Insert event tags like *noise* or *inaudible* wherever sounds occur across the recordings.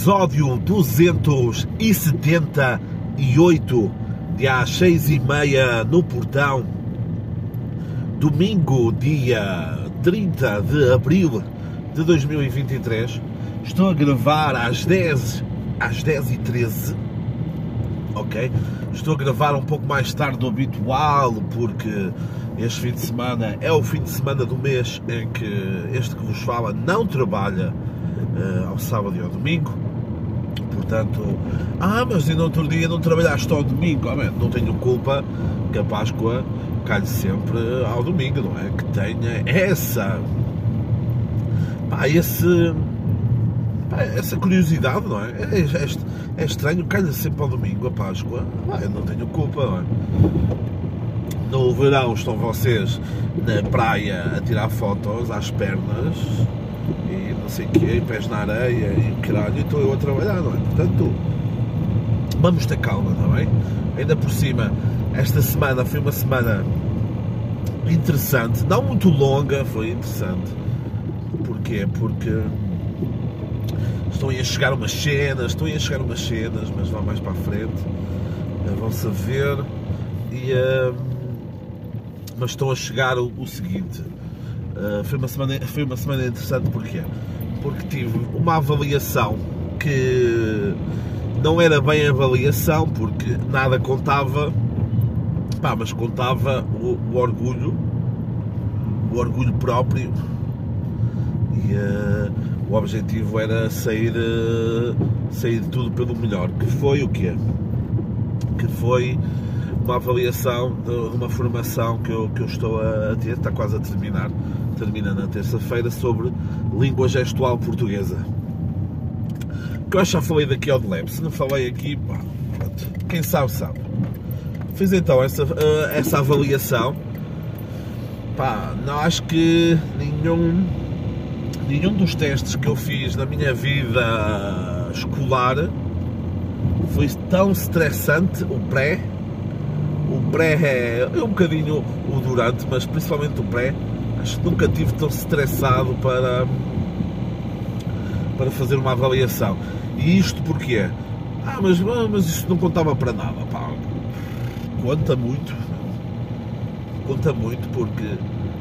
episódio 278, dia às seis e meia no portão, domingo, dia 30 de abril de 2023. Estou a gravar às 10, às 10 e 13, ok? Estou a gravar um pouco mais tarde do habitual, porque este fim de semana é o fim de semana do mês em que este que vos fala não trabalha uh, ao sábado e ao domingo. Portanto, ah, mas no outro dia não trabalhaste ao domingo? Oh, man, não tenho culpa que a Páscoa calhe sempre ao domingo, não é? Que tenha essa. Pá, esse. Pá, essa curiosidade, não é? É, é, é estranho, calha sempre ao domingo a Páscoa. Pá, eu não tenho culpa, não é? No verão estão vocês na praia a tirar fotos às pernas não sei o quê, pés na areia e caralho, e estou eu a trabalhar, não é? Portanto, vamos ter calma, não é? Ainda por cima, esta semana foi uma semana interessante, não muito longa, foi interessante. Porquê? Porque estão a chegar umas cenas, estão a chegar umas cenas, mas vão mais para a frente, vão-se a ver e. Uh, mas estão a chegar o, o seguinte. Uh, foi, uma semana, foi uma semana interessante porquê? Porque tive uma avaliação que não era bem avaliação, porque nada contava, pá, mas contava o, o orgulho, o orgulho próprio. E uh, o objetivo era sair, uh, sair tudo pelo melhor, que foi o quê? Que foi uma avaliação de, uma formação que eu, que eu estou a ter, está quase a terminar, termina na terça-feira, sobre língua gestual portuguesa. Que eu já falei daqui ao de leve, se não falei aqui, pá, quem sabe, sabe. Fiz então essa, eh, essa avaliação, pá, não acho que nenhum, nenhum dos testes que eu fiz na minha vida escolar foi tão estressante, o pré, o pré é, é um bocadinho o durante, mas principalmente o pré, acho que nunca tive tão estressado para, para fazer uma avaliação. E isto porquê? Ah, mas, mas isto não contava para nada. Pá. Conta muito. Conta muito porque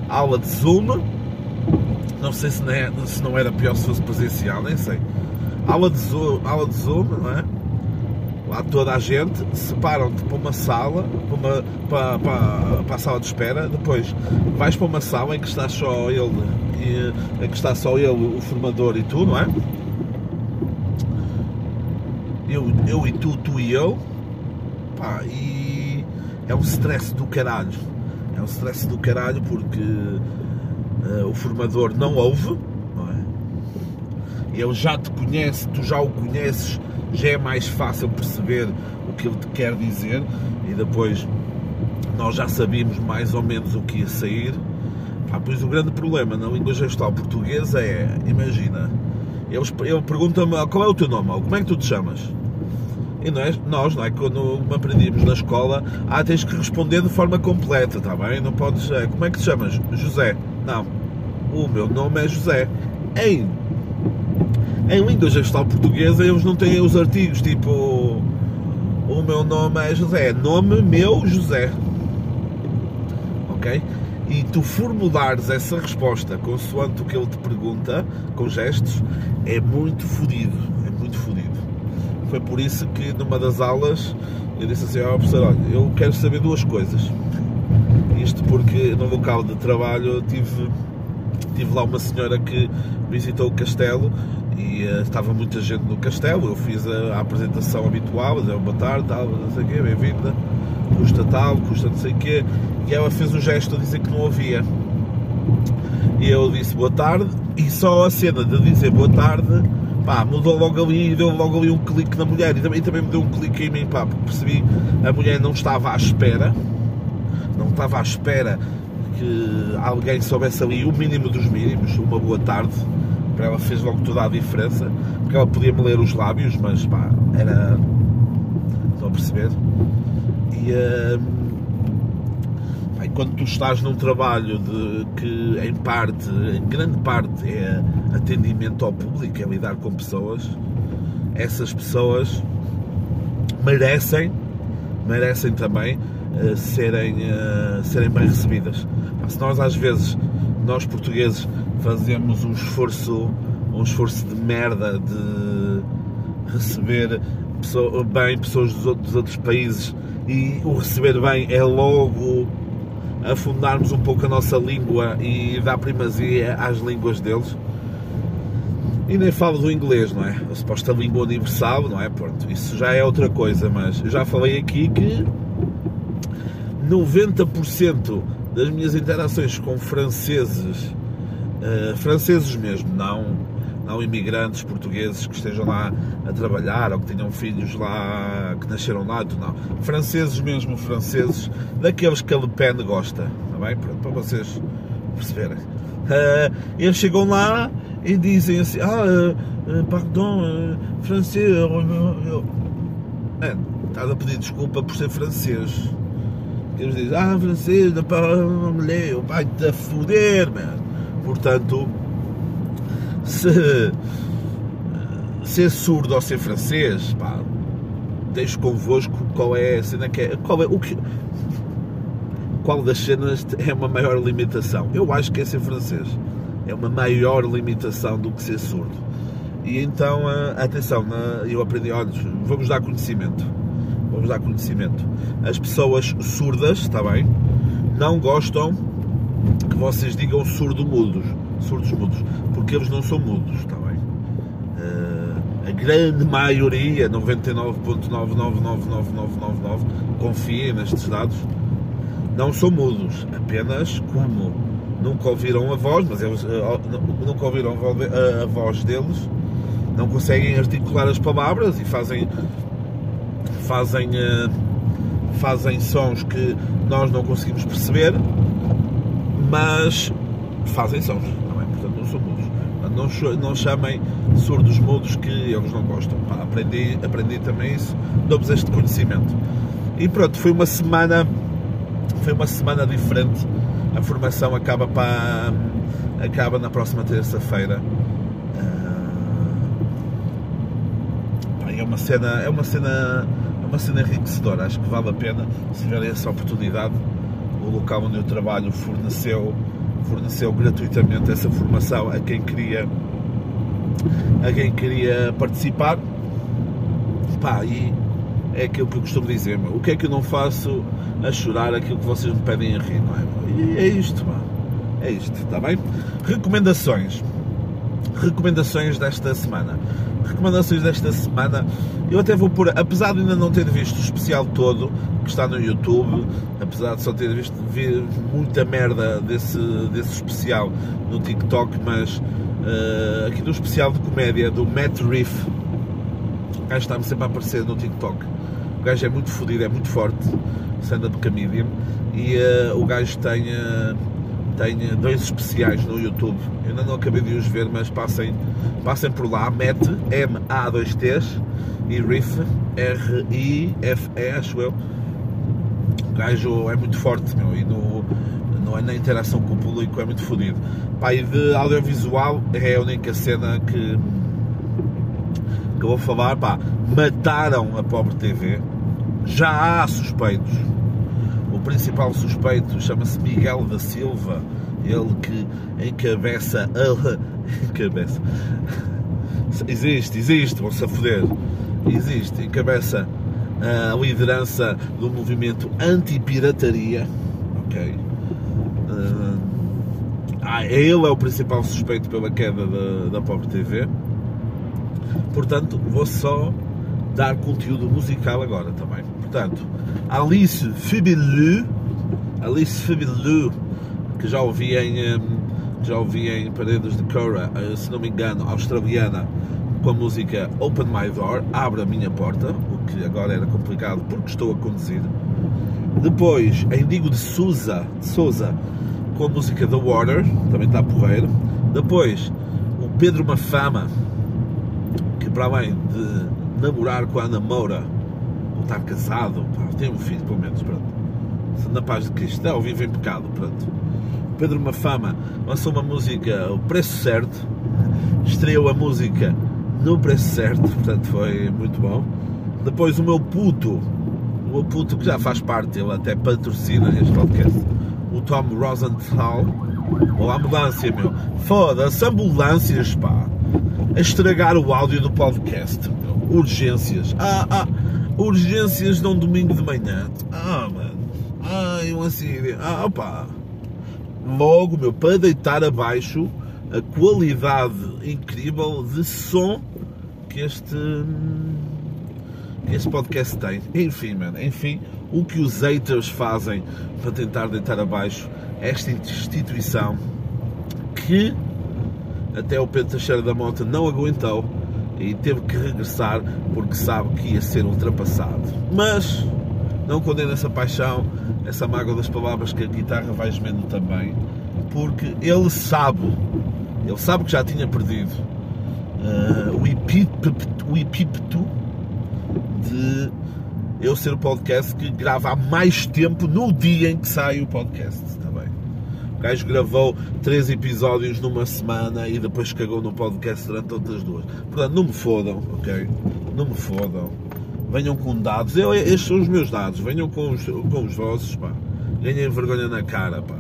aula de Zoom, não sei se não, é, se não era pior se fosse presencial, nem sei. Aula de Zoom, aula de Zoom não é? Lá toda a gente, separam-te para uma sala, para, uma, para, para, para, a sala de espera, depois vais para uma sala em que está só ele, em que está só ele, o formador e tu, não é? Eu, eu e tu, tu e eu, pá, e é um stress do caralho. É um stress do caralho porque uh, o formador não ouve? Ele já te conhece, tu já o conheces já é mais fácil perceber o que ele te quer dizer e depois nós já sabíamos mais ou menos o que ia sair. Pá, pois o grande problema na língua gestual portuguesa é, imagina, ele, pergunta-me ah, qual é o teu nome, como é que tu te chamas? E nós, nós, não é? Quando aprendíamos na escola, ah, tens que responder de forma completa, está bem? Não podes, é, como é que te chamas? José. Não, o meu nome é José. Ei, em língua gestual portuguesa eles não têm os artigos tipo o meu nome é José, nome meu José. Ok? E tu formulares essa resposta consoante o que ele te pergunta, com gestos, é muito fodido. É muito fodido. Foi por isso que numa das aulas eu disse assim ao professor, olha, eu quero saber duas coisas. Isto porque no local de trabalho tive, tive lá uma senhora que visitou o castelo e uh, estava muita gente no castelo. Eu fiz a, a apresentação habitual, dizer boa tarde, tal, não sei quê, bem-vinda, custa tal, custa não sei o quê, e ela fez o gesto de dizer que não havia. E eu disse boa tarde, e só a cena de dizer boa tarde, pá, mudou logo ali, deu logo ali um clique na mulher, e também, e também me deu um clique em mim, pá, porque percebi a mulher não estava à espera, não estava à espera que alguém soubesse ali o mínimo dos mínimos, uma boa tarde para ela fez logo toda a diferença, porque ela podia-me ler os lábios, mas pá, era. Estão a perceber? Pá, e quando tu estás num trabalho de, que em parte, em grande parte, é atendimento ao público, é lidar com pessoas, essas pessoas merecem, merecem também uh, serem, uh, serem bem recebidas. Se nós às vezes, nós portugueses, fazemos um esforço, um esforço de merda de receber pessoa, bem pessoas dos outros, dos outros países e o receber bem é logo afundarmos um pouco a nossa língua e dar primazia às línguas deles. E nem falo do inglês, não é? A suposta língua universal, não é? Pronto, isso já é outra coisa, mas eu já falei aqui que 90% das minhas interações com franceses, uh, franceses mesmo, não não imigrantes portugueses que estejam lá a trabalhar ou que tenham filhos lá que nasceram lá, não. Franceses mesmo, franceses, *laughs* daqueles que a Le Pen gosta, está bem? Pronto, para vocês perceberem. Uh, eles chegam lá e dizem assim: Ah, uh, pardon, uh, francês. Estás a pedir desculpa por ser francês. Eles dizem: Ah, francês, não me vai-te a foder, man. Portanto se ser surdo ou ser francês, pá, deixo convosco qual é a cena que é. Qual é o que. Qual das cenas é uma maior limitação? Eu acho que é ser francês. É uma maior limitação do que ser surdo. E então, atenção, eu aprendi, olha, vamos dar conhecimento. Vamos dar conhecimento. As pessoas surdas, está bem? Não gostam vocês digam surdo-mudos surdos mudos, porque eles não são mudos, está bem? Uh, a grande maioria, 99.999999, confia nestes dados, não são mudos, apenas como? Nunca ouviram a voz, mas eles uh, nunca ouviram a voz deles, não conseguem articular as palavras e fazem fazem uh, fazem sons que nós não conseguimos perceber, mas fazem sons são mudos. Não, não chamem surdos mudos que eles não gostam. Pá, aprendi, aprendi também isso, dou-vos este conhecimento. E pronto, foi uma semana, foi uma semana diferente. A formação acaba para acaba na próxima terça-feira. Uh, é uma cena, é uma cena, é uma cena enriquecedora. Acho que vale a pena se tiverem essa oportunidade. O local onde eu trabalho forneceu forneceu gratuitamente essa formação a quem queria a quem queria participar pá, e é aquilo que eu costumo dizer meu. o que é que eu não faço a chorar aquilo que vocês me pedem a rir não é? E é isto é isto, está bem? recomendações recomendações desta semana recomendações desta semana eu até vou pôr, apesar de ainda não ter visto o especial todo que está no YouTube, apesar de só ter visto ver muita merda desse, desse especial no TikTok, mas uh, aqui no especial de comédia do Matt Riff, o gajo está-me sempre a aparecer no TikTok. O gajo é muito fodido, é muito forte, stand-up comedian, e uh, o gajo tem, uh, tem dois especiais no YouTube. Eu ainda não acabei de os ver, mas passem, passem por lá. Matt, M-A-2-T e Riff, R-I-F-E, acho eu. O gajo é muito forte, meu, e no, no, na interação com o público é muito fodido. Pá, e de audiovisual é a única cena que, que eu vou falar, pá, mataram a pobre TV. Já há suspeitos. O principal suspeito chama-se Miguel da Silva, ele que encabeça a. *laughs* encabeça. Existe, existe, vão-se a foder existe, encabeça a liderança do movimento anti-pirataria, ok? Ah, ele é o principal suspeito pela queda da, da Pobre TV. Portanto, vou só dar conteúdo musical agora também. Portanto, Alice Fibilu, Alice Fibilu, que já ouvi em, já ouvi em Paredes de Cora, eh, se não me engano, australiana, com a música Open My Door, Abre a Minha Porta, o que agora era complicado porque estou a conduzir. Depois, em Digo de Souza, de com a música The Water, também está porreiro. Depois, o Pedro Mafama, que para além de namorar com a Ana Moura, estar casado, pá, tem um filho pelo menos, pronto. Na paz de Cristo, não, vive em pecado, pronto. Pedro Mafama lançou uma música, O Preço Certo, estreou a música no preço certo, portanto foi muito bom. Depois o meu puto, o meu puto que já faz parte, ele até patrocina este podcast, o Tom Rosenthal, a ambulância, meu. Foda-se, ambulâncias, pá. A estragar o áudio do podcast, meu. Urgências. Ah, ah, urgências num domingo de manhã. Ah, mano. Ai, um acidente. Ah, pá. Logo, meu, para deitar abaixo a qualidade incrível de som que este, que este podcast tem. Enfim, mano, enfim, o que os haters fazem para tentar deitar abaixo esta instituição que até o Pedro Teixeira da Mota não aguentou e teve que regressar porque sabe que ia ser ultrapassado. Mas não condena essa paixão, essa mágoa das palavras que a guitarra vai gemendo também, porque ele sabe, ele sabe que já tinha perdido uh, o, epípeto, o de eu ser o podcast que grava há mais tempo no dia em que sai o podcast. O gajo gravou três episódios numa semana e depois cagou no podcast durante outras duas. Portanto, não me fodam, ok? Não me fodam. Venham com dados. Eu, estes são os meus dados. Venham com os, com os vossos, pá. Ganhem vergonha na cara, pá.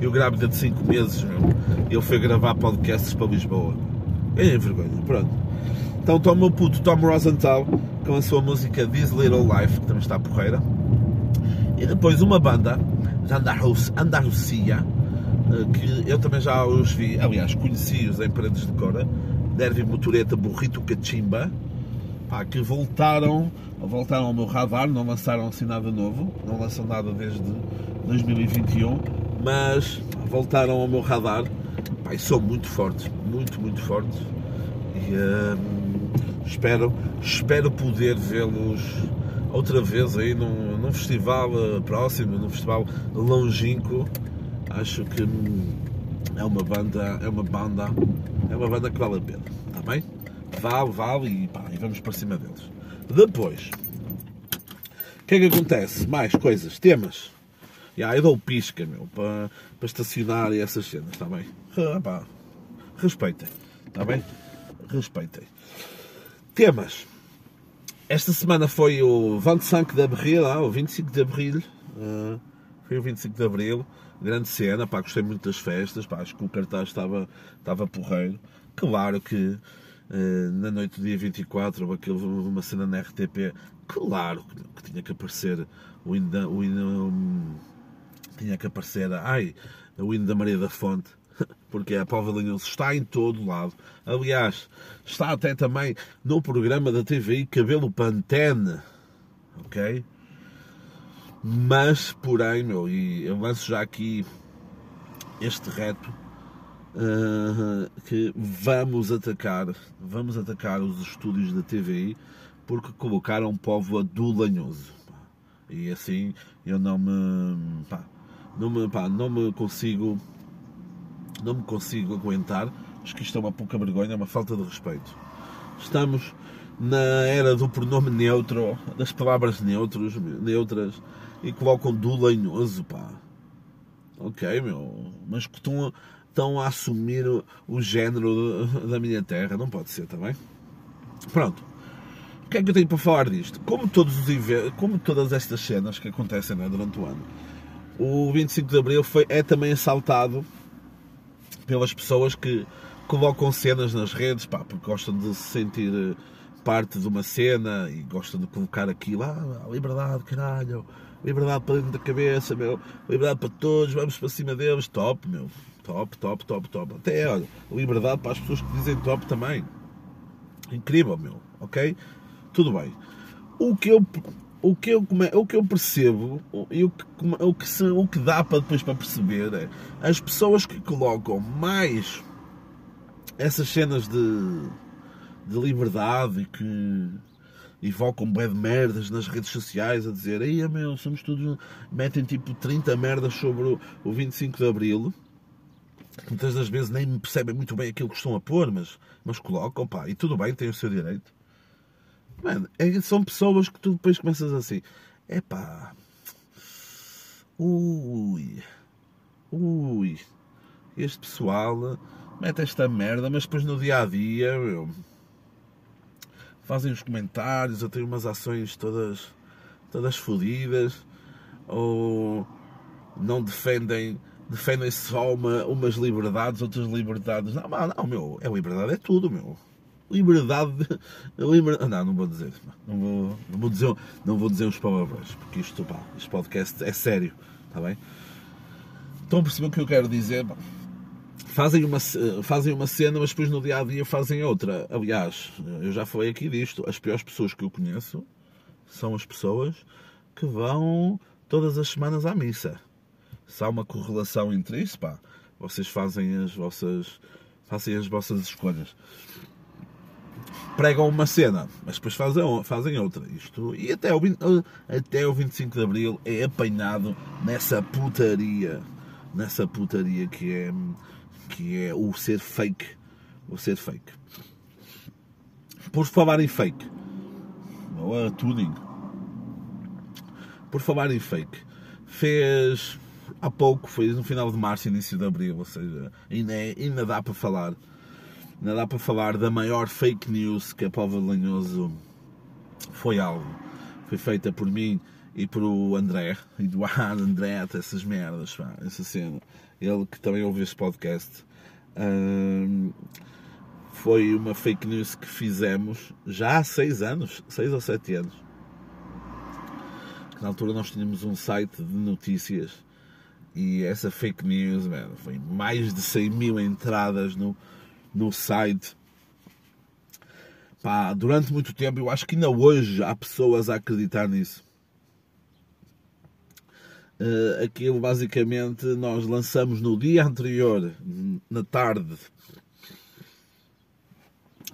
Eu grávida de 5 meses, meu. Ele foi gravar podcasts para Lisboa. Ganhem vergonha. Pronto. Então toma o puto Tom Rosenthal com a sua música This Little Life, que também está porreira. E depois uma banda Andalucia, que eu também já os vi, aliás, conheci-os em Paredes de Cora, Derby Motoreta Burrito Cachimba, pá, que voltaram, voltaram ao meu radar, não lançaram assim nada novo, não lançam nada desde 2021, mas voltaram ao meu radar, pá, e são muito fortes, muito, muito fortes. E, hum, espero, espero poder vê-los outra vez aí num, num festival eh, próximo, num festival longínquo. Acho que é uma banda, é uma banda, é uma banda que vale a pena, está bem? Vale, vale e, pá, e vamos para cima deles. Depois, o que é que acontece? Mais coisas, temas. Yeah, eu dou pisca, meu, para, para estacionar e essas cenas, está bem? Ah, respeitem, está bem? Respeitem. Temas. Esta semana foi o 25 de Abril, ah, o 25 de Abril. Uh, foi o 25 de Abril. Grande cena, pá, gostei muito das festas, pá, acho que o cartaz estava, estava porreiro. Claro que uh, na noite do dia 24 houve aquele, uma cena na RTP, claro que, tinha que aparecer o hino, o hino tinha que aparecer, ai, o hino da Maria da Fonte *laughs* porque a Póvoa Linhoso está em todo lado. Aliás, está até também no programa da TVI Cabelo Pantene, ok? Mas, porém, meu, e eu lanço já aqui este reto, uh, que vamos atacar, vamos atacar os estúdios da TVI, porque colocaram Póvoa do Lanhoso. E assim, eu não me, pá, não me, pá, não me consigo não me consigo aguentar. Acho que isto é uma pouca vergonha, é uma falta de respeito. Estamos na era do pronome neutro, das palavras neutros, neutras, e colocam do lenhoso, pá. Ok, meu, mas que estão, estão a assumir o, o género da minha terra, não pode ser também. Pronto. O que é que eu tenho para falar disto? Como, todos os como todas estas cenas que acontecem né, durante o ano, o 25 de Abril foi, é também assaltado pelas pessoas que colocam cenas nas redes, pá, porque gostam de se sentir eh, parte de uma cena e gostam de colocar aquilo, ah, liberdade, caralho, liberdade para dentro da cabeça, meu, liberdade para todos, vamos para cima deles, top, meu, top, top, top, top. Até, olha, liberdade para as pessoas que dizem top também. Incrível, meu, ok? Tudo bem. O que eu o que eu, o que eu percebo e o que, o, que se, o que dá para depois para perceber é as pessoas que colocam mais essas cenas de, de liberdade e que evocam bem de merdas nas redes sociais a dizer aí meu, somos todos metem tipo 30 merdas sobre o, o 25 de Abril muitas das vezes nem percebem muito bem aquilo que estão a pôr mas, mas colocam pá, e tudo bem, têm o seu direito Mano, é, são pessoas que tu depois começas assim. Epá. Ui. Ui. Este pessoal mete esta merda, mas depois no dia a dia, meu. Fazem os comentários, ou têm umas ações todas, todas fodidas, ou não defendem defendem só uma, umas liberdades, outras liberdades. Não, não, meu, é liberdade, é tudo, meu. Liberdade, liberdade. Não, não vou dizer. Não vou, não vou dizer, não vou dizer os palavrões, porque isto, pá, este podcast é sério, está bem? Estão a perceber o que eu quero dizer? Fazem uma, fazem uma cena, mas depois no dia a dia fazem outra. Aliás, eu já falei aqui disto. As piores pessoas que eu conheço são as pessoas que vão todas as semanas à missa se há uma correlação entre isso, pá, vocês fazem as vossas, fazem as vossas escolhas. Pregam uma cena, mas depois fazem, fazem outra. Isto, e até o, até o 25 de Abril é apanhado nessa putaria, nessa putaria que é, que é o ser fake. O ser fake. Por falar em fake, ou a tuning, por falar em fake, fez há pouco, foi no final de março, início de abril, ou seja, ainda, é, ainda dá para falar. Ainda dá para falar da maior fake news que a Povo de Lanhoso foi alvo. Foi feita por mim e por o André, Eduardo André, essas merdas, pá, essa cena. Ele que também ouviu este podcast. foi uma fake news que fizemos já há seis anos, seis ou sete anos. Na altura nós tínhamos um site de notícias e essa fake news, man, foi mais de 100 mil entradas no, no site. Pá, durante muito tempo, eu acho que ainda hoje há pessoas a acreditar nisso. Uh, aquilo basicamente nós lançamos no dia anterior, na tarde,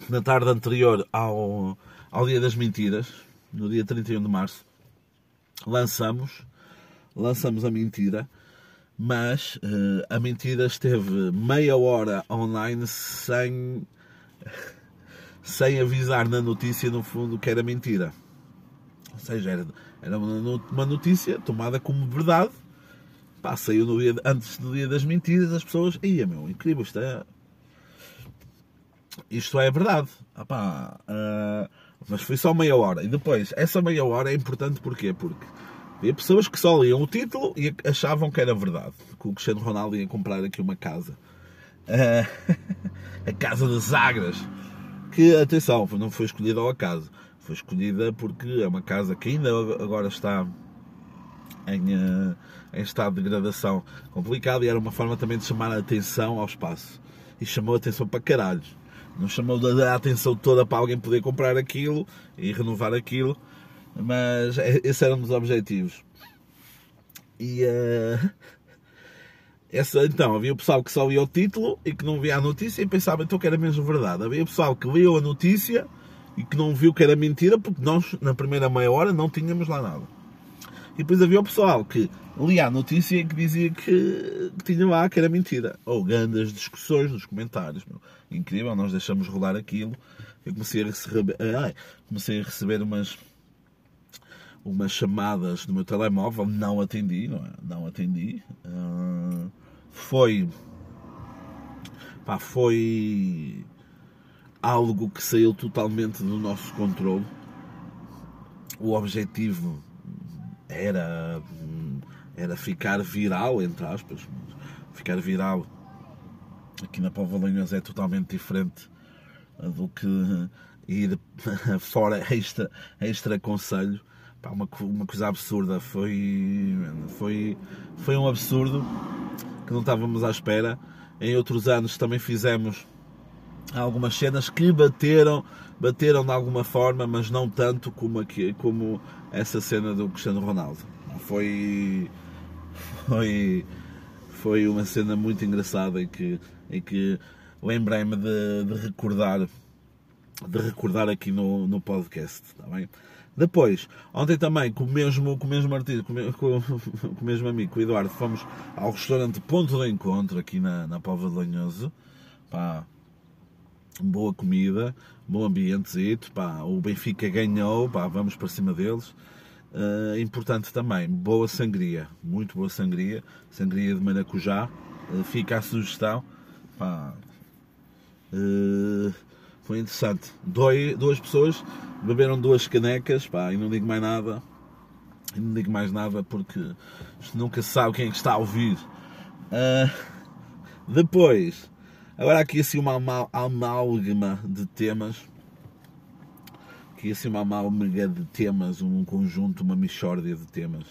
na tarde anterior ao, ao dia das mentiras, no dia 31 de março, lançamos, lançamos a mentira mas uh, a mentira esteve meia hora online sem, sem avisar na notícia, no fundo, que era mentira. Ou seja, era, era uma notícia tomada como verdade. Pá, saiu no dia, antes do dia das mentiras, as pessoas, ia meu, incrível, isto é. Isto é verdade. Ah, pá, uh, mas foi só meia hora. E depois, essa meia hora é importante porquê? Porque Havia pessoas que só liam o título e achavam que era verdade, que o Cristiano Ronaldo ia comprar aqui uma casa. Uh, *laughs* a casa de Zagras. Que, atenção, não foi escolhida ao acaso. Foi escolhida porque é uma casa que ainda agora está em, uh, em estado de degradação complicado e era uma forma também de chamar a atenção ao espaço. E chamou a atenção para caralhos. Não chamou a atenção toda para alguém poder comprar aquilo e renovar aquilo mas é, esse era um dos objetivos. E uh, essa, então, havia o pessoal que só lia o título e que não via a notícia e pensava então que era mesmo verdade. Havia o pessoal que lia a notícia e que não viu que era mentira porque nós, na primeira meia hora, não tínhamos lá nada. E depois havia o pessoal que lia a notícia e que dizia que, que tinha lá que era mentira. Ou grandes discussões nos comentários. Meu. Incrível, nós deixamos rolar aquilo. Eu comecei a receber, ai, comecei a receber umas umas chamadas no meu telemóvel, não atendi, não, é? não atendi. Uh, foi, pá, foi algo que saiu totalmente do nosso controle. O objetivo era, era ficar viral, entre aspas, ficar viral aqui na Póvoa Lanhões é totalmente diferente do que ir *laughs* fora extra, extra conselho Pá, uma, uma coisa absurda. Foi, foi, foi um absurdo que não estávamos à espera. Em outros anos também fizemos algumas cenas que bateram, bateram de alguma forma, mas não tanto como, aqui, como essa cena do Cristiano Ronaldo. Foi, foi, foi uma cena muito engraçada em que, em que lembrei-me de, de, recordar de recordar aqui no, no podcast, está bem? Depois, ontem também, com o mesmo, com o mesmo artista, com, com, *laughs* com o mesmo amigo, com o Eduardo, fomos ao restaurante Ponto de Encontro, aqui na, na Póvoa de Lanhoso. Boa comida, bom ambientezito, pá, o Benfica ganhou, pá, vamos para cima deles. Uh, importante também, boa sangria, muito boa sangria, sangria de maracujá, uh, fica a sugestão, pá, uh, foi interessante. Doi, duas pessoas beberam duas canecas, pá, e não digo mais nada. E não digo mais nada porque nunca se sabe quem é está a ouvir. Depois, agora aqui assim uma amálgama de temas. Aqui assim uma amálgama de temas, um conjunto, uma mixórdia de temas.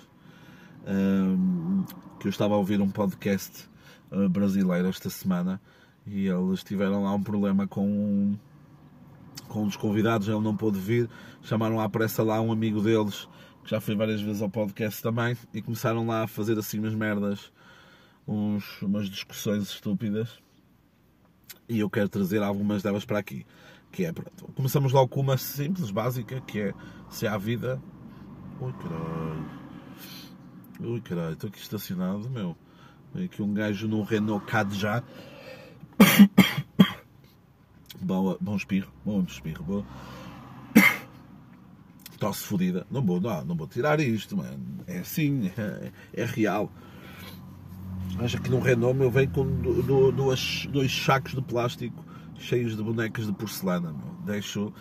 Uh, que eu estava a ouvir um podcast uh, brasileiro esta semana e eles tiveram lá um problema com com um dos convidados, ele não pôde vir, chamaram lá para essa lá um amigo deles que já foi várias vezes ao podcast também e começaram lá a fazer assim umas merdas, uns, umas discussões estúpidas e eu quero trazer algumas delas para aqui. Que é, pronto, começamos logo com uma simples, básica, que é se há vida. Ui caralho. Ui caralho, estou aqui estacionado, meu. Vem aqui um gajo num Renault Kadja. *coughs* Bom, bom espirro, bom espirro, bom. *coughs* Tosse fodida. Não vou, não, não vou tirar isto, mano. É assim, é, *laughs* é real. Acho que num Renault eu venho com do, duas, dois sacos de plástico cheios de bonecas de porcelana. Meu. Deixo,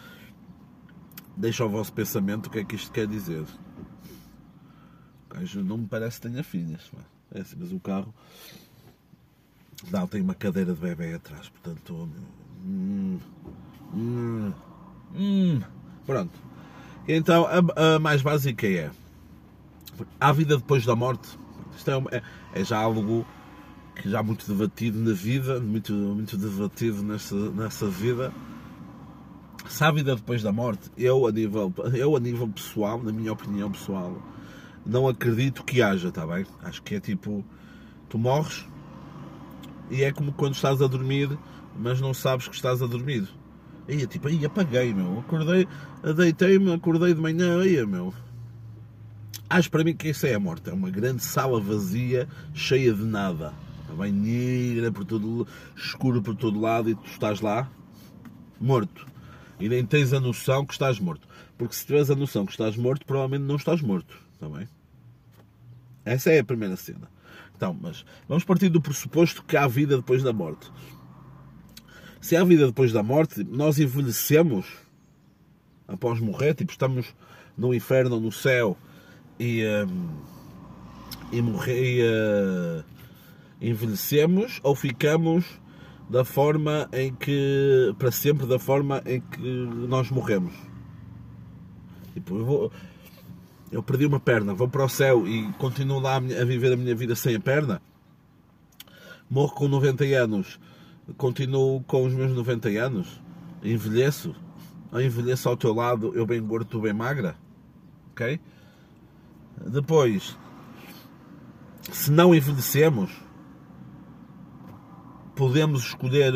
deixo ao vosso pensamento o que é que isto quer dizer. Não me parece que tenha filhas. É assim, mas o carro não, tem uma cadeira de bebê atrás, portanto. Hum, hum, hum. Pronto. Então a, a, mais básica é há vida depois da morte. Isto é, é, é, já algo já muito debatido na vida, muito, muito debatido nessa, nessa vida. Se há vida depois da morte, eu a, nível, eu a nível pessoal, na minha opinião pessoal, não acredito que haja, está bem? Acho que é tipo, tu morres, e é como quando estás a dormir, mas não sabes que estás a dormir. Aí é tipo, aí apaguei, meu. Acordei, deitei-me, acordei de manhã, aí, meu. Acho para mim que isso é a morte. É uma grande sala vazia, cheia de nada. Bem negra por todo escuro por todo lado e tu estás lá morto. E nem tens a noção que estás morto. Porque se tiveres a noção que estás morto, provavelmente não estás morto. Está bem? Essa é a primeira cena. Então, mas vamos partir do pressuposto que há vida depois da morte. Se há vida depois da morte, nós envelhecemos após morrer, tipo, estamos no inferno no céu e, um, e morrer e, uh, envelhecemos ou ficamos da forma em que para sempre da forma em que nós morremos. Tipo, eu vou, eu perdi uma perna, vou para o céu e continuo lá a viver a minha vida sem a perna, morro com 90 anos, continuo com os meus 90 anos, envelheço, eu envelheço ao teu lado, eu bem gordo, tu bem magra, ok? Depois, se não envelhecemos, podemos escolher,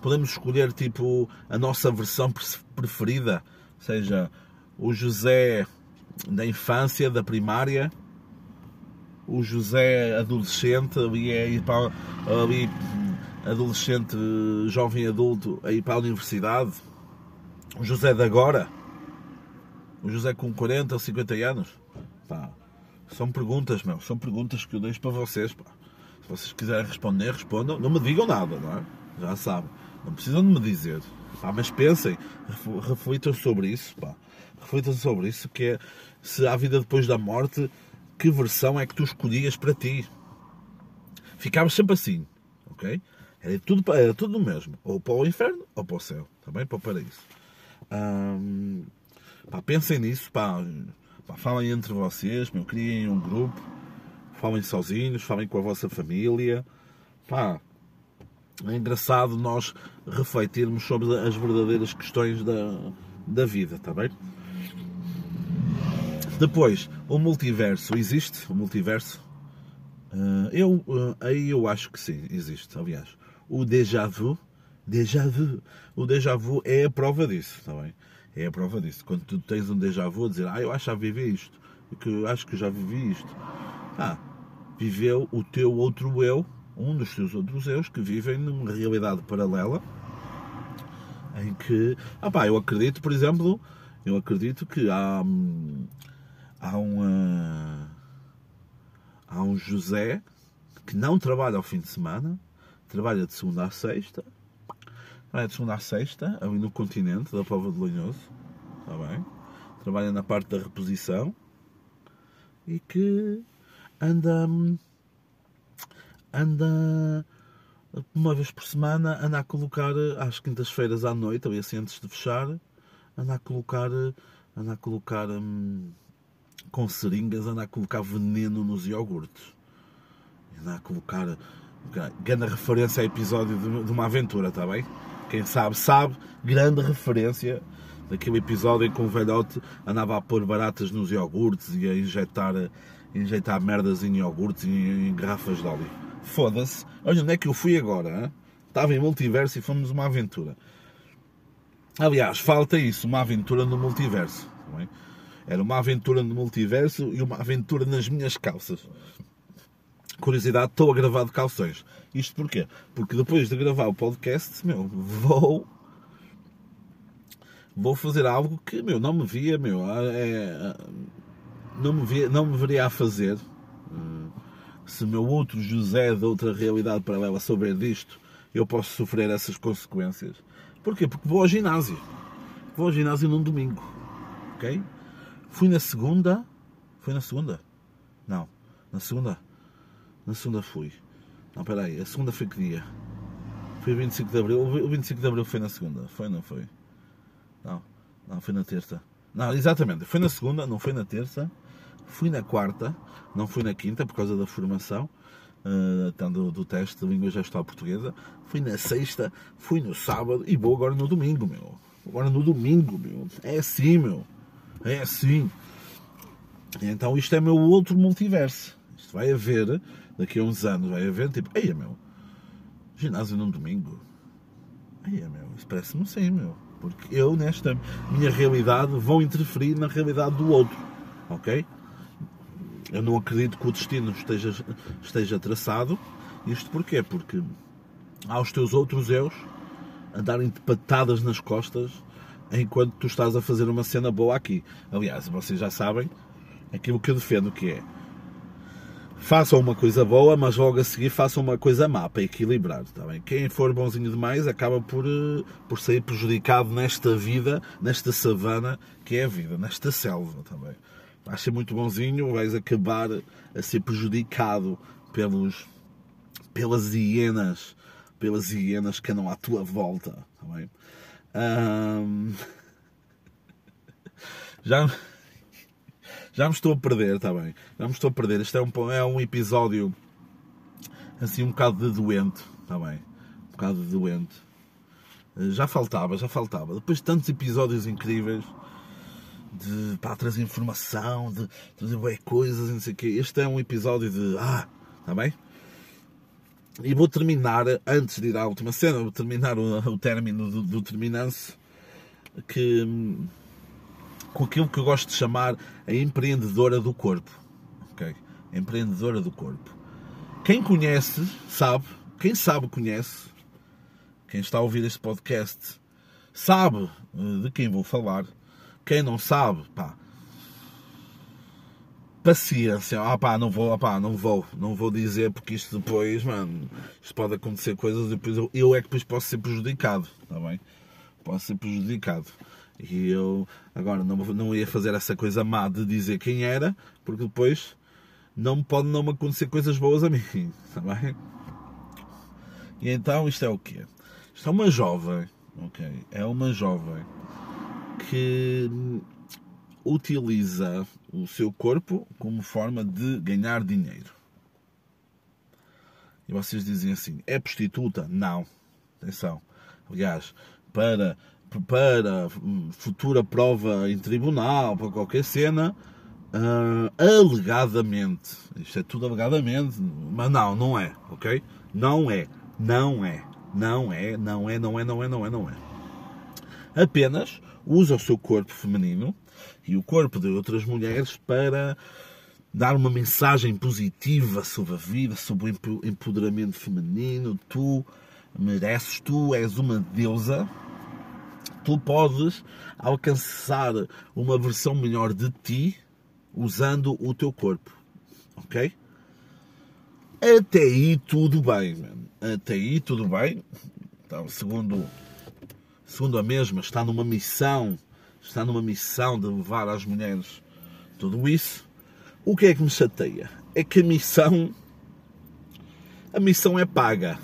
podemos escolher tipo a nossa versão preferida, seja o José da infância, da primária, o José adolescente ali é ir para ali, adolescente, jovem adulto, a ir para a universidade, o José de agora, o José com 40 ou 50 anos, pá, são perguntas, meu, são perguntas que eu deixo para vocês, pá. Se vocês quiserem responder, respondam, não me digam nada, não é? Já sabem, não precisam de me dizer, pá, mas pensem, reflitam sobre isso, pá reflitam sobre isso, que é se há vida depois da morte, que versão é que tu escolhias para ti? Ficava sempre assim, ok? Era tudo, era tudo o mesmo, ou para o inferno ou para o céu, também para o paraíso. Hum, pá, pensem nisso, pá, falem entre vocês, meu, criem um grupo, falem sozinhos, falem com a vossa família, pá, é engraçado nós refletirmos sobre as verdadeiras questões da, da vida, está bem? Depois, o multiverso existe? O multiverso? Uh, eu, uh, aí eu acho que sim, existe. Aliás, o déjà vu, déjà vu, o déjà vu é a prova disso, está bem? É a prova disso. Quando tu tens um déjà vu dizer, ah, eu acho que já vivi isto, que acho que já vivi isto. Ah, viveu o teu outro eu, um dos teus outros eus, que vivem numa realidade paralela, em que, ah pá, eu acredito, por exemplo, eu acredito que há, há uma há um José que não trabalha ao fim de semana, trabalha de segunda a sexta, Trabalha de segunda a sexta, ali no continente da Pova de Lanhoso. Está bem? Trabalha na parte da reposição e que anda. anda. uma vez por semana, anda a colocar às quintas-feiras à noite, ali assim antes de fechar, anda a colocar. anda a colocar. Hum, com seringas, anda a colocar veneno nos iogurtes. Anda a colocar. Grande referência a episódio de uma aventura, está bem? Quem sabe, sabe. Grande referência daquele episódio em que um velhote andava a pôr baratas nos iogurtes e a injetar, injetar merdas em iogurtes e em, garrafas de óleo. Foda-se. Olha onde é que eu fui agora. Hein? Estava em multiverso e fomos uma aventura. Aliás, falta isso, uma aventura no multiverso. É? Era uma aventura no multiverso e uma aventura nas minhas calças. Curiosidade, estou a gravar de calções. Isto porquê? Porque depois de gravar o podcast, meu, vou vou fazer algo que, meu, não me via, meu, é, não, me via, não me veria a fazer. Se meu outro José de outra realidade paralela souber disto, eu posso sofrer essas consequências. Porquê? Porque vou ao ginásio. Vou ao ginásio num domingo. Ok? Fui na segunda. Foi na segunda? Não. Na segunda? Na segunda fui. Não, peraí. A segunda foi que dia? Foi o 25 de Abril. O 25 de Abril foi na segunda. Foi não foi? Não, não, foi na terça. Não, exatamente, foi na segunda, não foi na terça. Fui na quarta, não fui na quinta por causa da formação, uh, do, do teste de língua gestual portuguesa. Fui na sexta, fui no sábado e vou agora no domingo, meu. Agora no domingo, meu. É assim, meu. É assim. Então isto é meu outro multiverso. Isto vai haver, daqui a uns anos, vai haver tipo, eia meu, ginásio num domingo. Eia meu, isso parece-me assim, meu. Porque eu, nesta minha realidade, vou interferir na realidade do outro. Ok? Eu não acredito que o destino esteja, esteja traçado. Isto porquê? Porque há os teus outros eus a darem-te patadas nas costas enquanto tu estás a fazer uma cena boa aqui. Aliás, vocês já sabem aquilo que eu defendo que é façam uma coisa boa, mas logo a seguir façam uma coisa má para equilibrar. Tá bem? Quem for bonzinho demais acaba por, eh, por sair prejudicado nesta vida, nesta savana que é a vida, nesta selva também. Tá vais ser muito bonzinho, vais acabar a ser prejudicado pelos, pelas hienas, pelas hienas que andam à tua volta. Tá bem? Um... *laughs* Já já me estou a perder, está bem. Já me estou a perder. Este é um, é um episódio assim um bocado de doente, está bem. Um bocado de doente. Eh, já faltava, já faltava. Depois de tantos episódios incríveis de para trazer informação, de trazer bem coisas, não sei o quê. Este é um episódio de ah, está bem? E vou terminar, antes de ir à última cena, vou terminar o, o término do, do terminance que hum, com aquilo que eu gosto de chamar a empreendedora do corpo. Ok? empreendedora do corpo. Quem conhece, sabe. Quem sabe, conhece. Quem está a ouvir este podcast sabe eh, de quem vou falar. Quem não sabe, pá. Paciência, ah pá, não vou, ah pá, não vou, não vou dizer porque isto depois, mano, isto pode acontecer coisas e depois eu, eu é que depois posso ser prejudicado, está bem? Posso ser prejudicado. E eu agora não, não ia fazer essa coisa má de dizer quem era, porque depois não pode não me acontecer coisas boas a mim, está *laughs* bem? E então isto é o quê? Isto é uma jovem, ok? É uma jovem que utiliza o seu corpo como forma de ganhar dinheiro. E vocês dizem assim: é prostituta? Não. Atenção. Aliás, para para futura prova em tribunal, para qualquer cena, uh, alegadamente, isto é tudo alegadamente, mas não, não é, ok? Não é, não é, não é, não é, não é, não é, não é, não é. Apenas usa o seu corpo feminino e o corpo de outras mulheres para dar uma mensagem positiva sobre a vida, sobre o empoderamento feminino. Tu mereces, tu és uma deusa, tu podes alcançar uma versão melhor de ti usando o teu corpo. Ok? Até aí tudo bem. Até aí tudo bem. Então, segundo segundo a mesma, está numa missão, está numa missão de levar às mulheres tudo isso. O que é que me chateia? É que a missão a missão é paga.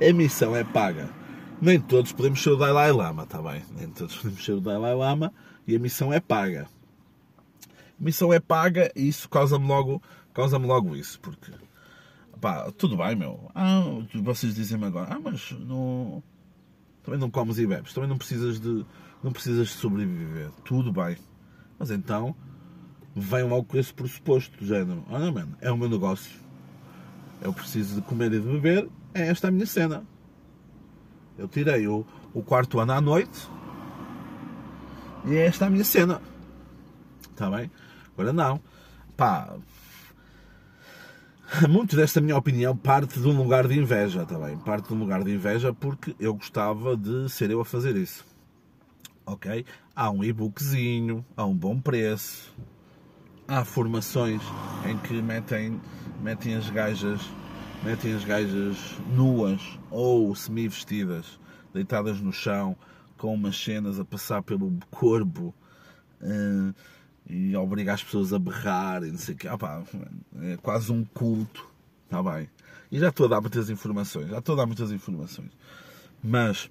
A missão é paga. Nem todos podemos ser o Dalai Lama, está bem? Nem todos podemos ser o Dalai Lama e a missão é paga. A missão é paga e isso causa-me logo, causa-me logo isso, porque pá, tudo bem, meu. Ah, vocês dizem-me agora, ah, mas não, também não comes e bebes, também não precisas de, não precisas de sobreviver. Tudo bem. Mas então, vem logo com esse pressuposto do género. Olha, mano, é o meu negócio. Eu preciso de comer e de beber, é esta a minha cena. Eu tirei o, o quarto ano à noite e é esta a minha cena. Está bem? Agora não. Pá, *laughs* muito desta minha opinião parte de um lugar de inveja também. Parte de um lugar de inveja porque eu gostava de ser eu a fazer isso. Ok? Há um e-bookzinho, há um bom preço, há formações em que metem, metem as gajas metem as gajas nuas ou semi-vestidas, deitadas no chão, com umas cenas a passar pelo corpo uh, e obriga as pessoas a berrar e não sei o quê. é quase um culto, está bem? E já estou a dar muitas informações, já estou a dar muitas informações. Mas,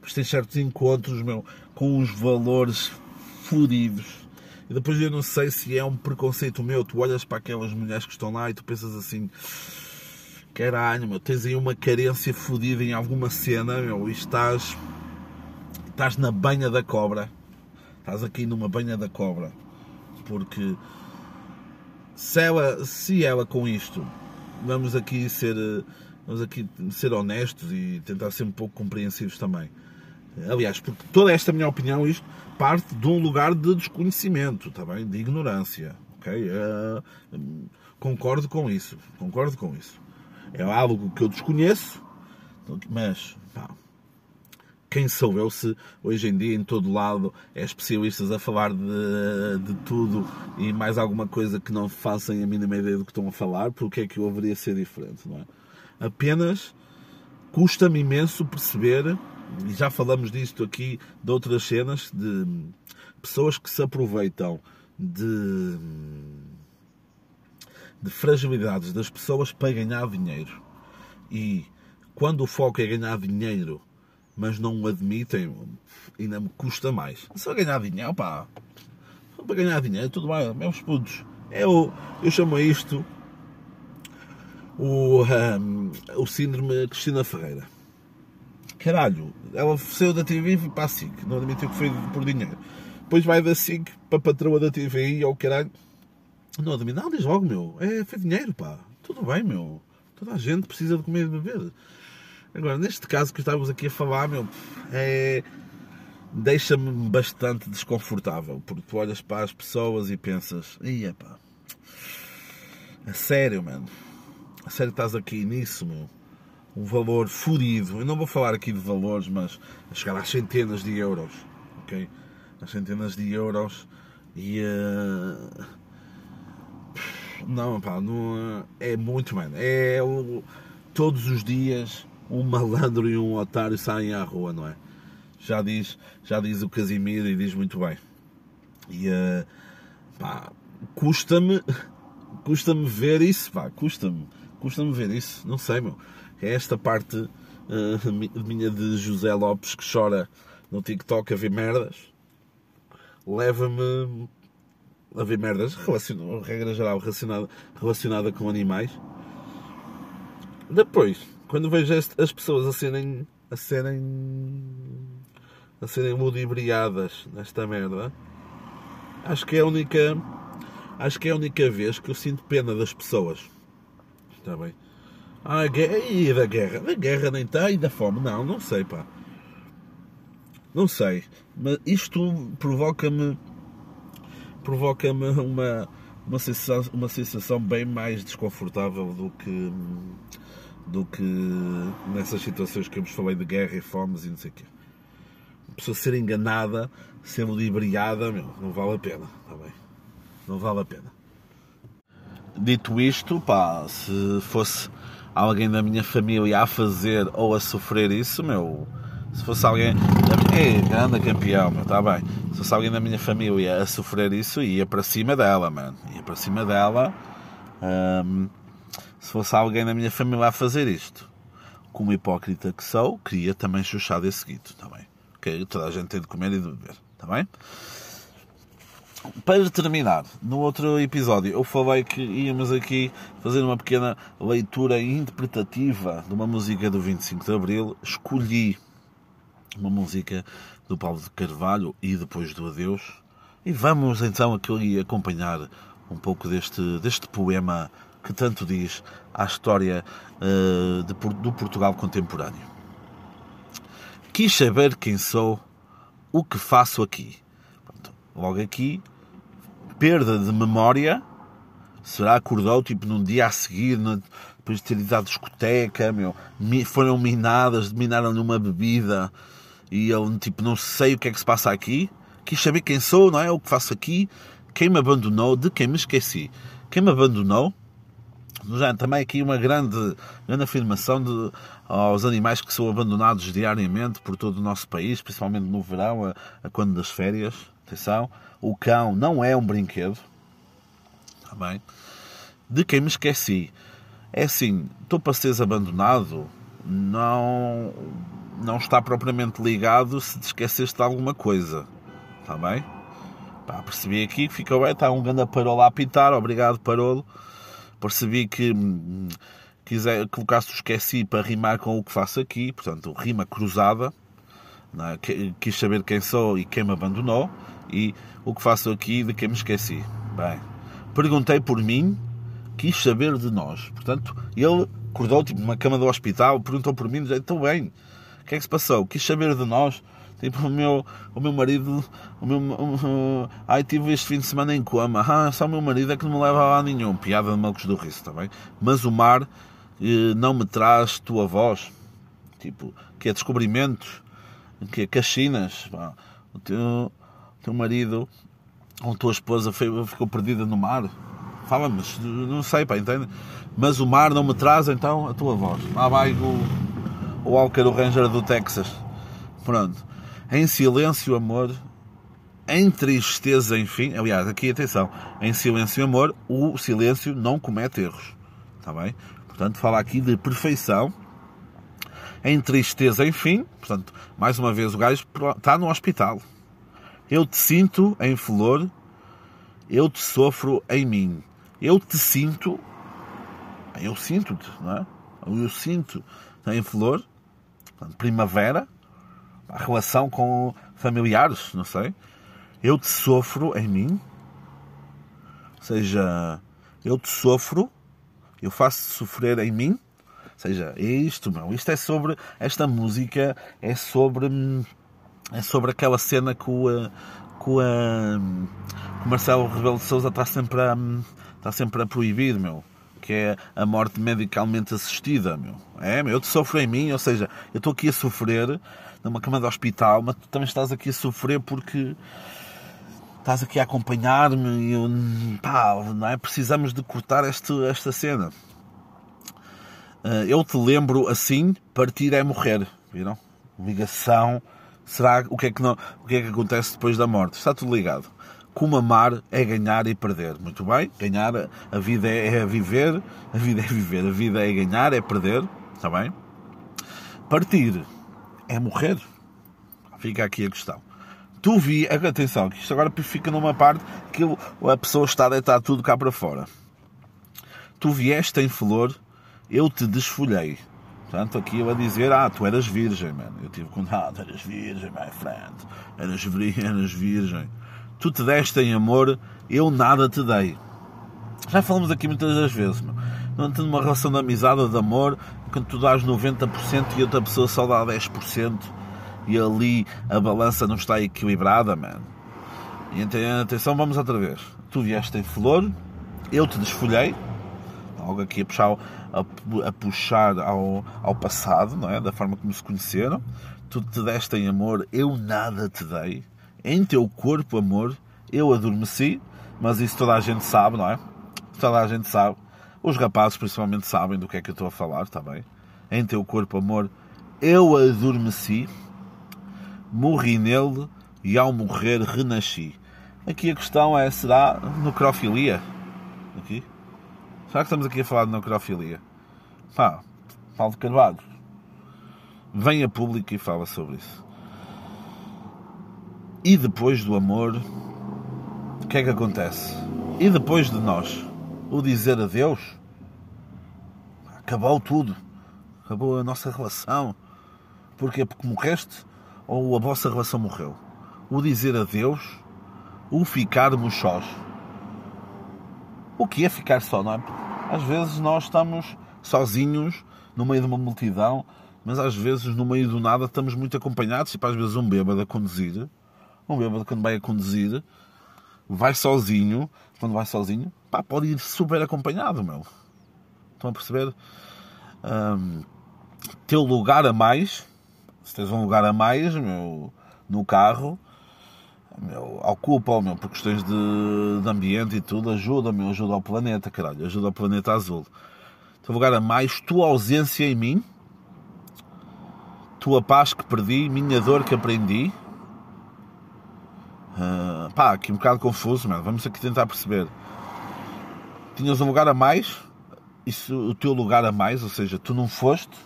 pois tem certos encontros, meu, com uns valores fodidos e depois eu não sei se é um preconceito meu. Tu olhas para aquelas mulheres que estão lá e tu pensas assim: caralho, meu, tens aí uma carência fodida em alguma cena, meu, e estás, estás na banha da cobra. Estás aqui numa banha da cobra. Porque se ela, se ela com isto, vamos aqui ser, vamos aqui ser honestos e tentar ser um pouco compreensivos também. Aliás, porque toda esta minha opinião, isto parte de um lugar de desconhecimento, tá bem? de ignorância. ok? Uh, concordo com isso, concordo com isso. É algo que eu desconheço, mas pá, quem sou eu se hoje em dia em todo lado é especialistas a falar de, de tudo e mais alguma coisa que não façam a mínima ideia do que estão a falar, porque é que eu haveria ser diferente, não é? Apenas custa-me imenso perceber e já falamos disto aqui de outras cenas, de pessoas que se aproveitam de, de fragilidades das pessoas para ganhar dinheiro. E quando o foco é ganhar dinheiro, mas não o admitem, ainda me custa mais. Só ganhar dinheiro, pá, para ganhar dinheiro, tudo bem, meus putos. Eu, eu chamo isto o, um, o síndrome Cristina Ferreira caralho, ela saiu da TV e foi para a SIC, não admitiu que foi por dinheiro. Depois vai da SIC para a patroa da TV e ao caralho, não não, diz logo, meu, é, foi dinheiro, pá, tudo bem, meu, toda a gente precisa de comer e beber. Agora, neste caso que estávamos aqui a falar, meu, é, deixa-me bastante desconfortável, porque tu olhas para as pessoas e pensas, ia pá, a sério, mano, a sério estás aqui nisso, meu um valor furido. Eu não vou falar aqui de valores, mas a chegar às centenas de euros, ok? Às centenas de euros e uh... não, pá, não, é muito, mano. É o, todos os dias um malandro e um otário saem à rua, não é? Já diz, já diz o Casimiro e diz muito bem. E uh, pá, custa-me, *laughs* custa-me ver isso, pá, custa-me, custa-me ver isso. Não sei, meu é esta parte uh, minha de José Lopes que chora no TikTok a ver merdas, leva-me a ver merdas, regra geral relacionada, relacionada com animais. Depois, quando vejo as pessoas a serem a serem a serem ludibriadas nesta merda, acho que é a única acho que é a única vez que eu sinto pena das pessoas. Está bem? Ah, e da guerra? Da guerra nem está e da fome? Não, não sei, pá. Não sei. Mas isto provoca-me. Provoca-me *laughs* uma, uma, sensação, uma sensação bem mais desconfortável do que. do que nessas situações que eu vos falei de guerra e fomes e não sei o quê. A pessoa ser enganada, ser ludibriada, meu, não vale a pena, está bem? Não vale a pena. Dito isto, pá, se fosse alguém da minha família a fazer ou a sofrer isso, meu. Se fosse alguém da minha. Ei, grande campeão, meu, está bem. Se fosse alguém da minha família a sofrer isso, ia para cima dela, mano. Ia para cima dela. Um, se fosse alguém da minha família a fazer isto, como hipócrita que sou, queria também chuchar desse guito, está bem? Ok? Toda a gente tem de comer e de beber, está bem? Para terminar, no outro episódio eu falei que íamos aqui fazer uma pequena leitura interpretativa de uma música do 25 de Abril. Escolhi uma música do Paulo de Carvalho e depois do Adeus. E vamos então aqui acompanhar um pouco deste, deste poema que tanto diz à história uh, de, do Portugal contemporâneo. Quis saber quem sou, o que faço aqui. Pronto, logo aqui perda de memória. Será acordou tipo num dia a seguir, depois de ter ido à discoteca, meu, foram minadas, minaram-lhe uma bebida e ele tipo não sei o que é que se passa aqui. Quis saber quem sou, não é? O que faço aqui, quem me abandonou, de quem me esqueci. Quem me abandonou, já também aqui uma grande, grande afirmação de, aos animais que são abandonados diariamente por todo o nosso país, principalmente no verão, a, a quando das férias. Atenção, o cão não é um brinquedo. Está bem? De quem me esqueci. É assim, estou para seres abandonado, não, não está propriamente ligado se te esqueceste de alguma coisa. Está bem? Pá, percebi aqui que ficou bem, está um grande parolo a apitar, obrigado parolo. Percebi que hum, quiser, colocaste o esqueci para rimar com o que faço aqui, portanto, rima cruzada. É? Quis saber quem sou e quem me abandonou e o que faço aqui de quem me esqueci. Bem, perguntei por mim, quis saber de nós. Portanto, ele acordou tipo numa cama do hospital, perguntou por mim, estou bem. O que é que se passou? Quis saber de nós. Tipo, o meu, o meu marido, o meu, o, ai, tive este fim de semana em coma. Ah, só o meu marido é que não me leva a lá nenhum. Piada de Malcos do Riso, bem? Mas o mar eh, não me traz tua voz. Tipo, que é descobrimentos, que é caxinas. Pá. O teu, teu marido ou tua esposa ficou perdida no mar. Fala, mas não sei, pá, entende? Mas o mar não me traz então a tua voz. Lá vai o, o Walker, o Ranger do Texas. Pronto. Em silêncio, amor. Em tristeza, enfim. Aliás, aqui atenção. Em silêncio, amor, o silêncio não comete erros. Está bem? Portanto, fala aqui de perfeição. Em tristeza, enfim. Portanto, mais uma vez, o gajo está no hospital. Eu te sinto em flor, eu te sofro em mim. Eu te sinto, eu sinto-te, não é? Eu sinto em flor, primavera, a relação com familiares, não sei. Eu te sofro em mim, ou seja, eu te sofro, eu faço sofrer em mim, ou seja, é isto, meu. Isto é sobre esta música, é sobre é sobre aquela cena que o, eh, que o, eh, que o Marcelo Rebelo de Souza está sempre a, está sempre a proibir, meu. Que é a morte medicalmente assistida, meu. É, meu, eu te sofro em mim, ou seja, eu estou aqui a sofrer numa cama de hospital, mas tu também estás aqui a sofrer porque estás aqui a acompanhar-me e eu, pá, não é? Precisamos de cortar este, esta cena. Eh, eu te lembro assim, partir é morrer, viram? Ligação será o que é que, não, o que, é que acontece depois da morte? Está tudo ligado. Como amar é ganhar e perder. Muito bem, ganhar, a vida é, é viver, a vida é viver, a vida é ganhar, é perder. Está bem? Partir é morrer. Fica aqui a questão. Tu vi, atenção, que isto agora fica numa parte que a pessoa está a deitar tudo cá para fora. Tu vieste em flor, eu te desfolhei. Portanto, aqui ele a dizer, ah, tu eras virgem, mano. Eu tive com, ah, tu eras virgem, my friend. Eras, eras virgem. Tu te deste em amor, eu nada te dei. Já falamos aqui muitas das vezes, meu. Tendo uma relação de amizade de amor, quando tu dás 90% e outra pessoa só dá 10%, e ali a balança não está equilibrada, mano. Então, atenção, vamos outra vez. Tu vieste em flor, eu te desfolhei, algo aqui a puxar a, a puxar ao, ao passado, não é? Da forma como se conheceram. Tu te deste em amor, eu nada te dei. Em teu corpo, amor, eu adormeci. Mas isso toda a gente sabe, não é? Toda a gente sabe. Os rapazes principalmente sabem do que é que eu estou a falar, está bem? Em teu corpo, amor, eu adormeci, morri nele e ao morrer renasci. Aqui a questão é, será necrofilia? Aqui? Será que estamos aqui a falar de necrofilia? Pá, Paulo de Carvalho, vem a público e fala sobre isso. E depois do amor, o que é que acontece? E depois de nós, o dizer adeus, acabou tudo. Acabou a nossa relação. Porquê? Porque morreste ou a vossa relação morreu? O dizer adeus, o ficarmos sós. O que é ficar só, não é? Às vezes nós estamos sozinhos no meio de uma multidão, mas às vezes no meio do nada estamos muito acompanhados, tipo às vezes um bêbado a conduzir, um bêbado quando vai a conduzir, vai sozinho, quando vai sozinho, pá, pode ir super acompanhado, meu. Estão a perceber? Um, teu lugar a mais, se tens um lugar a mais, meu, no carro, meu, ocupa, meu, por questões de, de ambiente e tudo, ajuda, meu, ajuda ao planeta, caralho, ajuda ao planeta azul. Teu lugar a mais, tua ausência em mim, tua paz que perdi, minha dor que aprendi. Uh, pá, aqui um bocado confuso, mano. vamos aqui tentar perceber. Tinhas um lugar a mais, isso, o teu lugar a mais, ou seja, tu não foste,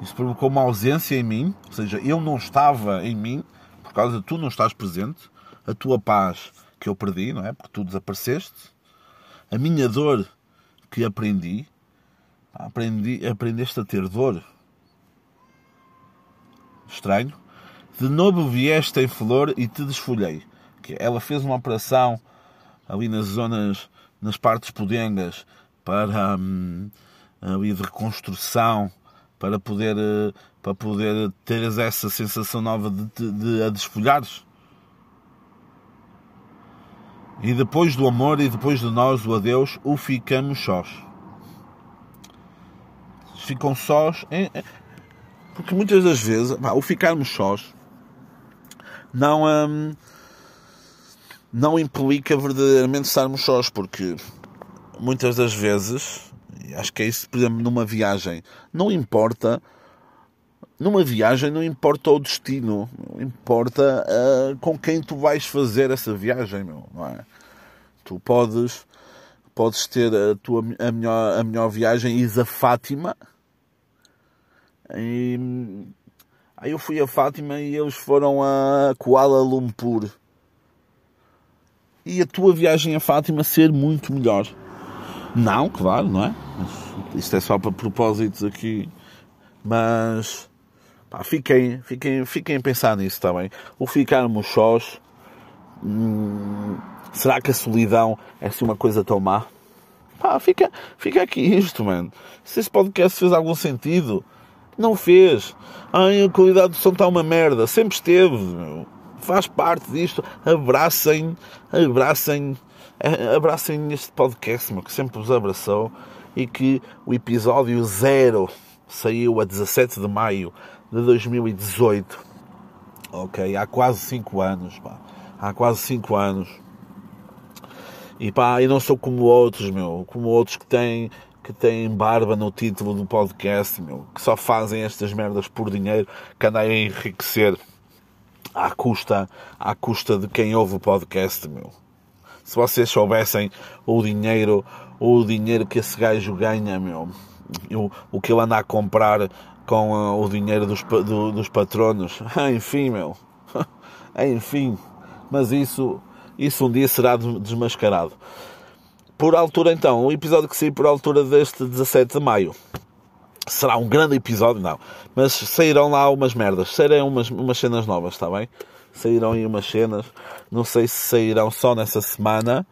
isso provocou uma ausência em mim, ou seja, eu não estava em mim, por causa de tu não estás presente, a tua paz que eu perdi, não é? Porque tu desapareceste, a minha dor que aprendi, aprendi aprendeste a ter dor, estranho. De novo vieste em flor e te desfolhei. Ela fez uma operação ali nas zonas, nas partes podengas, para hum, ali de reconstrução, para poder, eh, para poder teres essa sensação nova de, de, de a desfolhares. E depois do amor e depois de nós, o adeus, o ficamos sós. Ficam sós. Em, porque muitas das vezes, pá, o ficarmos sós não, hum, não implica verdadeiramente estarmos sós, porque muitas das vezes, acho que é isso, por exemplo, numa viagem, não importa. Numa viagem não importa o destino, importa uh, com quem tu vais fazer essa viagem, meu, não é? Tu podes, podes ter a, tua, a, melhor, a melhor viagem, Isa Fátima, e, aí eu fui a Fátima e eles foram a Kuala Lumpur. E a tua viagem a Fátima ser muito melhor. Não, claro, não é? isto é só para propósitos aqui. Mas pá, fiquem, fiquem, fiquem a pensar nisso também. O ficarmos sós. Hum, será que a solidão é assim uma coisa tão má? Pá, fica, fica aqui isto, mano. Se esse podcast fez algum sentido, não fez. Ai, a qualidade do som está uma merda. Sempre esteve. Meu. Faz parte disto. Abracem, abracem, abracem este podcast, meu, que sempre os abraçou. E que o episódio zero saiu a 17 de maio de 2018. Ok, há quase 5 anos, pá. Há quase 5 anos. E pá, e não sou como outros, meu. Como outros que têm que têm barba no título do podcast, meu, que só fazem estas merdas por dinheiro, que andam a enriquecer à custa, à custa de quem ouve o podcast, meu. Se vocês soubessem o dinheiro, o dinheiro que esse gajo ganha, meu, o, o que ele anda a comprar com uh, o dinheiro dos, do, dos patronos, *laughs* enfim, meu, *laughs* enfim, mas isso, isso um dia será desmascarado. Por altura então, o episódio que sair por altura deste 17 de maio será um grande episódio, não, mas sairão lá umas merdas, sairão umas, umas cenas novas, está bem? Sairão aí umas cenas, não sei se sairão só nessa semana,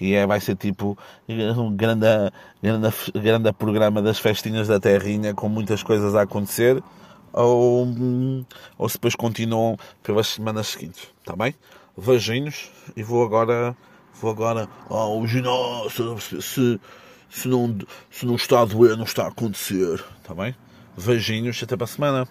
e é, vai ser tipo um grande, grande, grande programa das festinhas da terrinha com muitas coisas a acontecer, ou, ou se depois continuam pelas semanas seguintes, está bem? Beijinhos, e vou agora Vou agora ao oh, ginásio, se, se, não, se não está a doer, não está a acontecer. Está bem? Beijinhos, até para a semana.